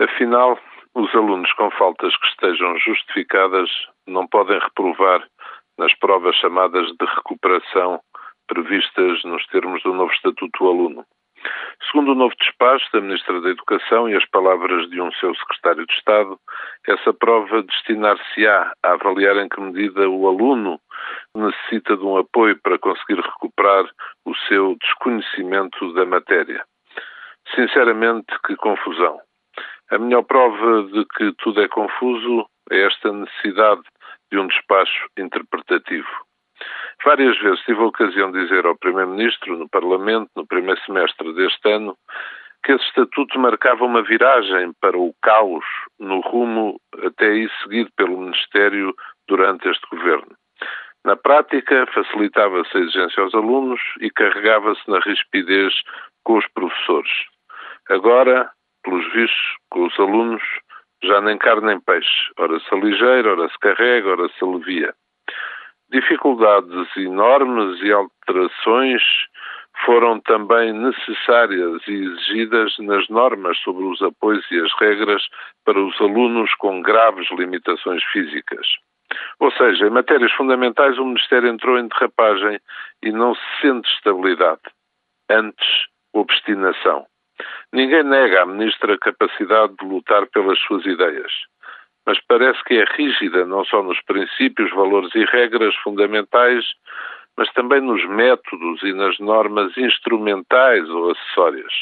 Afinal, os alunos com faltas que estejam justificadas não podem reprovar nas provas chamadas de recuperação previstas nos termos do novo Estatuto do Aluno. Segundo o novo despacho da Ministra da Educação e as palavras de um seu secretário de Estado, essa prova destinar-se-á a avaliar em que medida o aluno necessita de um apoio para conseguir recuperar o seu desconhecimento da matéria. Sinceramente, que confusão. A melhor prova de que tudo é confuso é esta necessidade de um despacho interpretativo. Várias vezes tive a ocasião de dizer ao Primeiro-Ministro, no Parlamento, no primeiro semestre deste ano, que esse estatuto marcava uma viragem para o caos no rumo até aí seguido pelo Ministério durante este governo. Na prática, facilitava-se a exigência aos alunos e carregava-se na rispidez com os professores. Agora, vistos, com os alunos, já nem carne nem peixe. Ora se ligeira, ora se carrega, ora se alivia. Dificuldades enormes e alterações foram também necessárias e exigidas nas normas sobre os apoios e as regras para os alunos com graves limitações físicas. Ou seja, em matérias fundamentais o Ministério entrou em derrapagem e não se sente estabilidade. Antes, obstinação. Ninguém nega à Ministra a capacidade de lutar pelas suas ideias mas parece que é rígida não só nos princípios, valores e regras fundamentais, mas também nos métodos e nas normas instrumentais ou acessórias.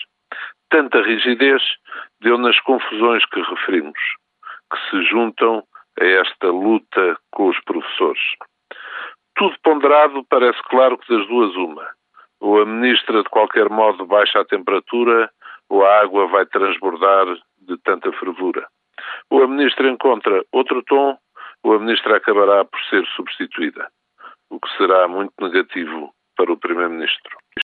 Tanta rigidez deu nas confusões que referimos, que se juntam a esta luta com os professores. Tudo ponderado, parece claro que das duas uma. Ou a ministra de qualquer modo baixa a temperatura, ou a água vai transbordar de tanta fervura ou a ministra encontra outro tom, ou a ministra acabará por ser substituída, o que será muito negativo para o primeiro-ministro.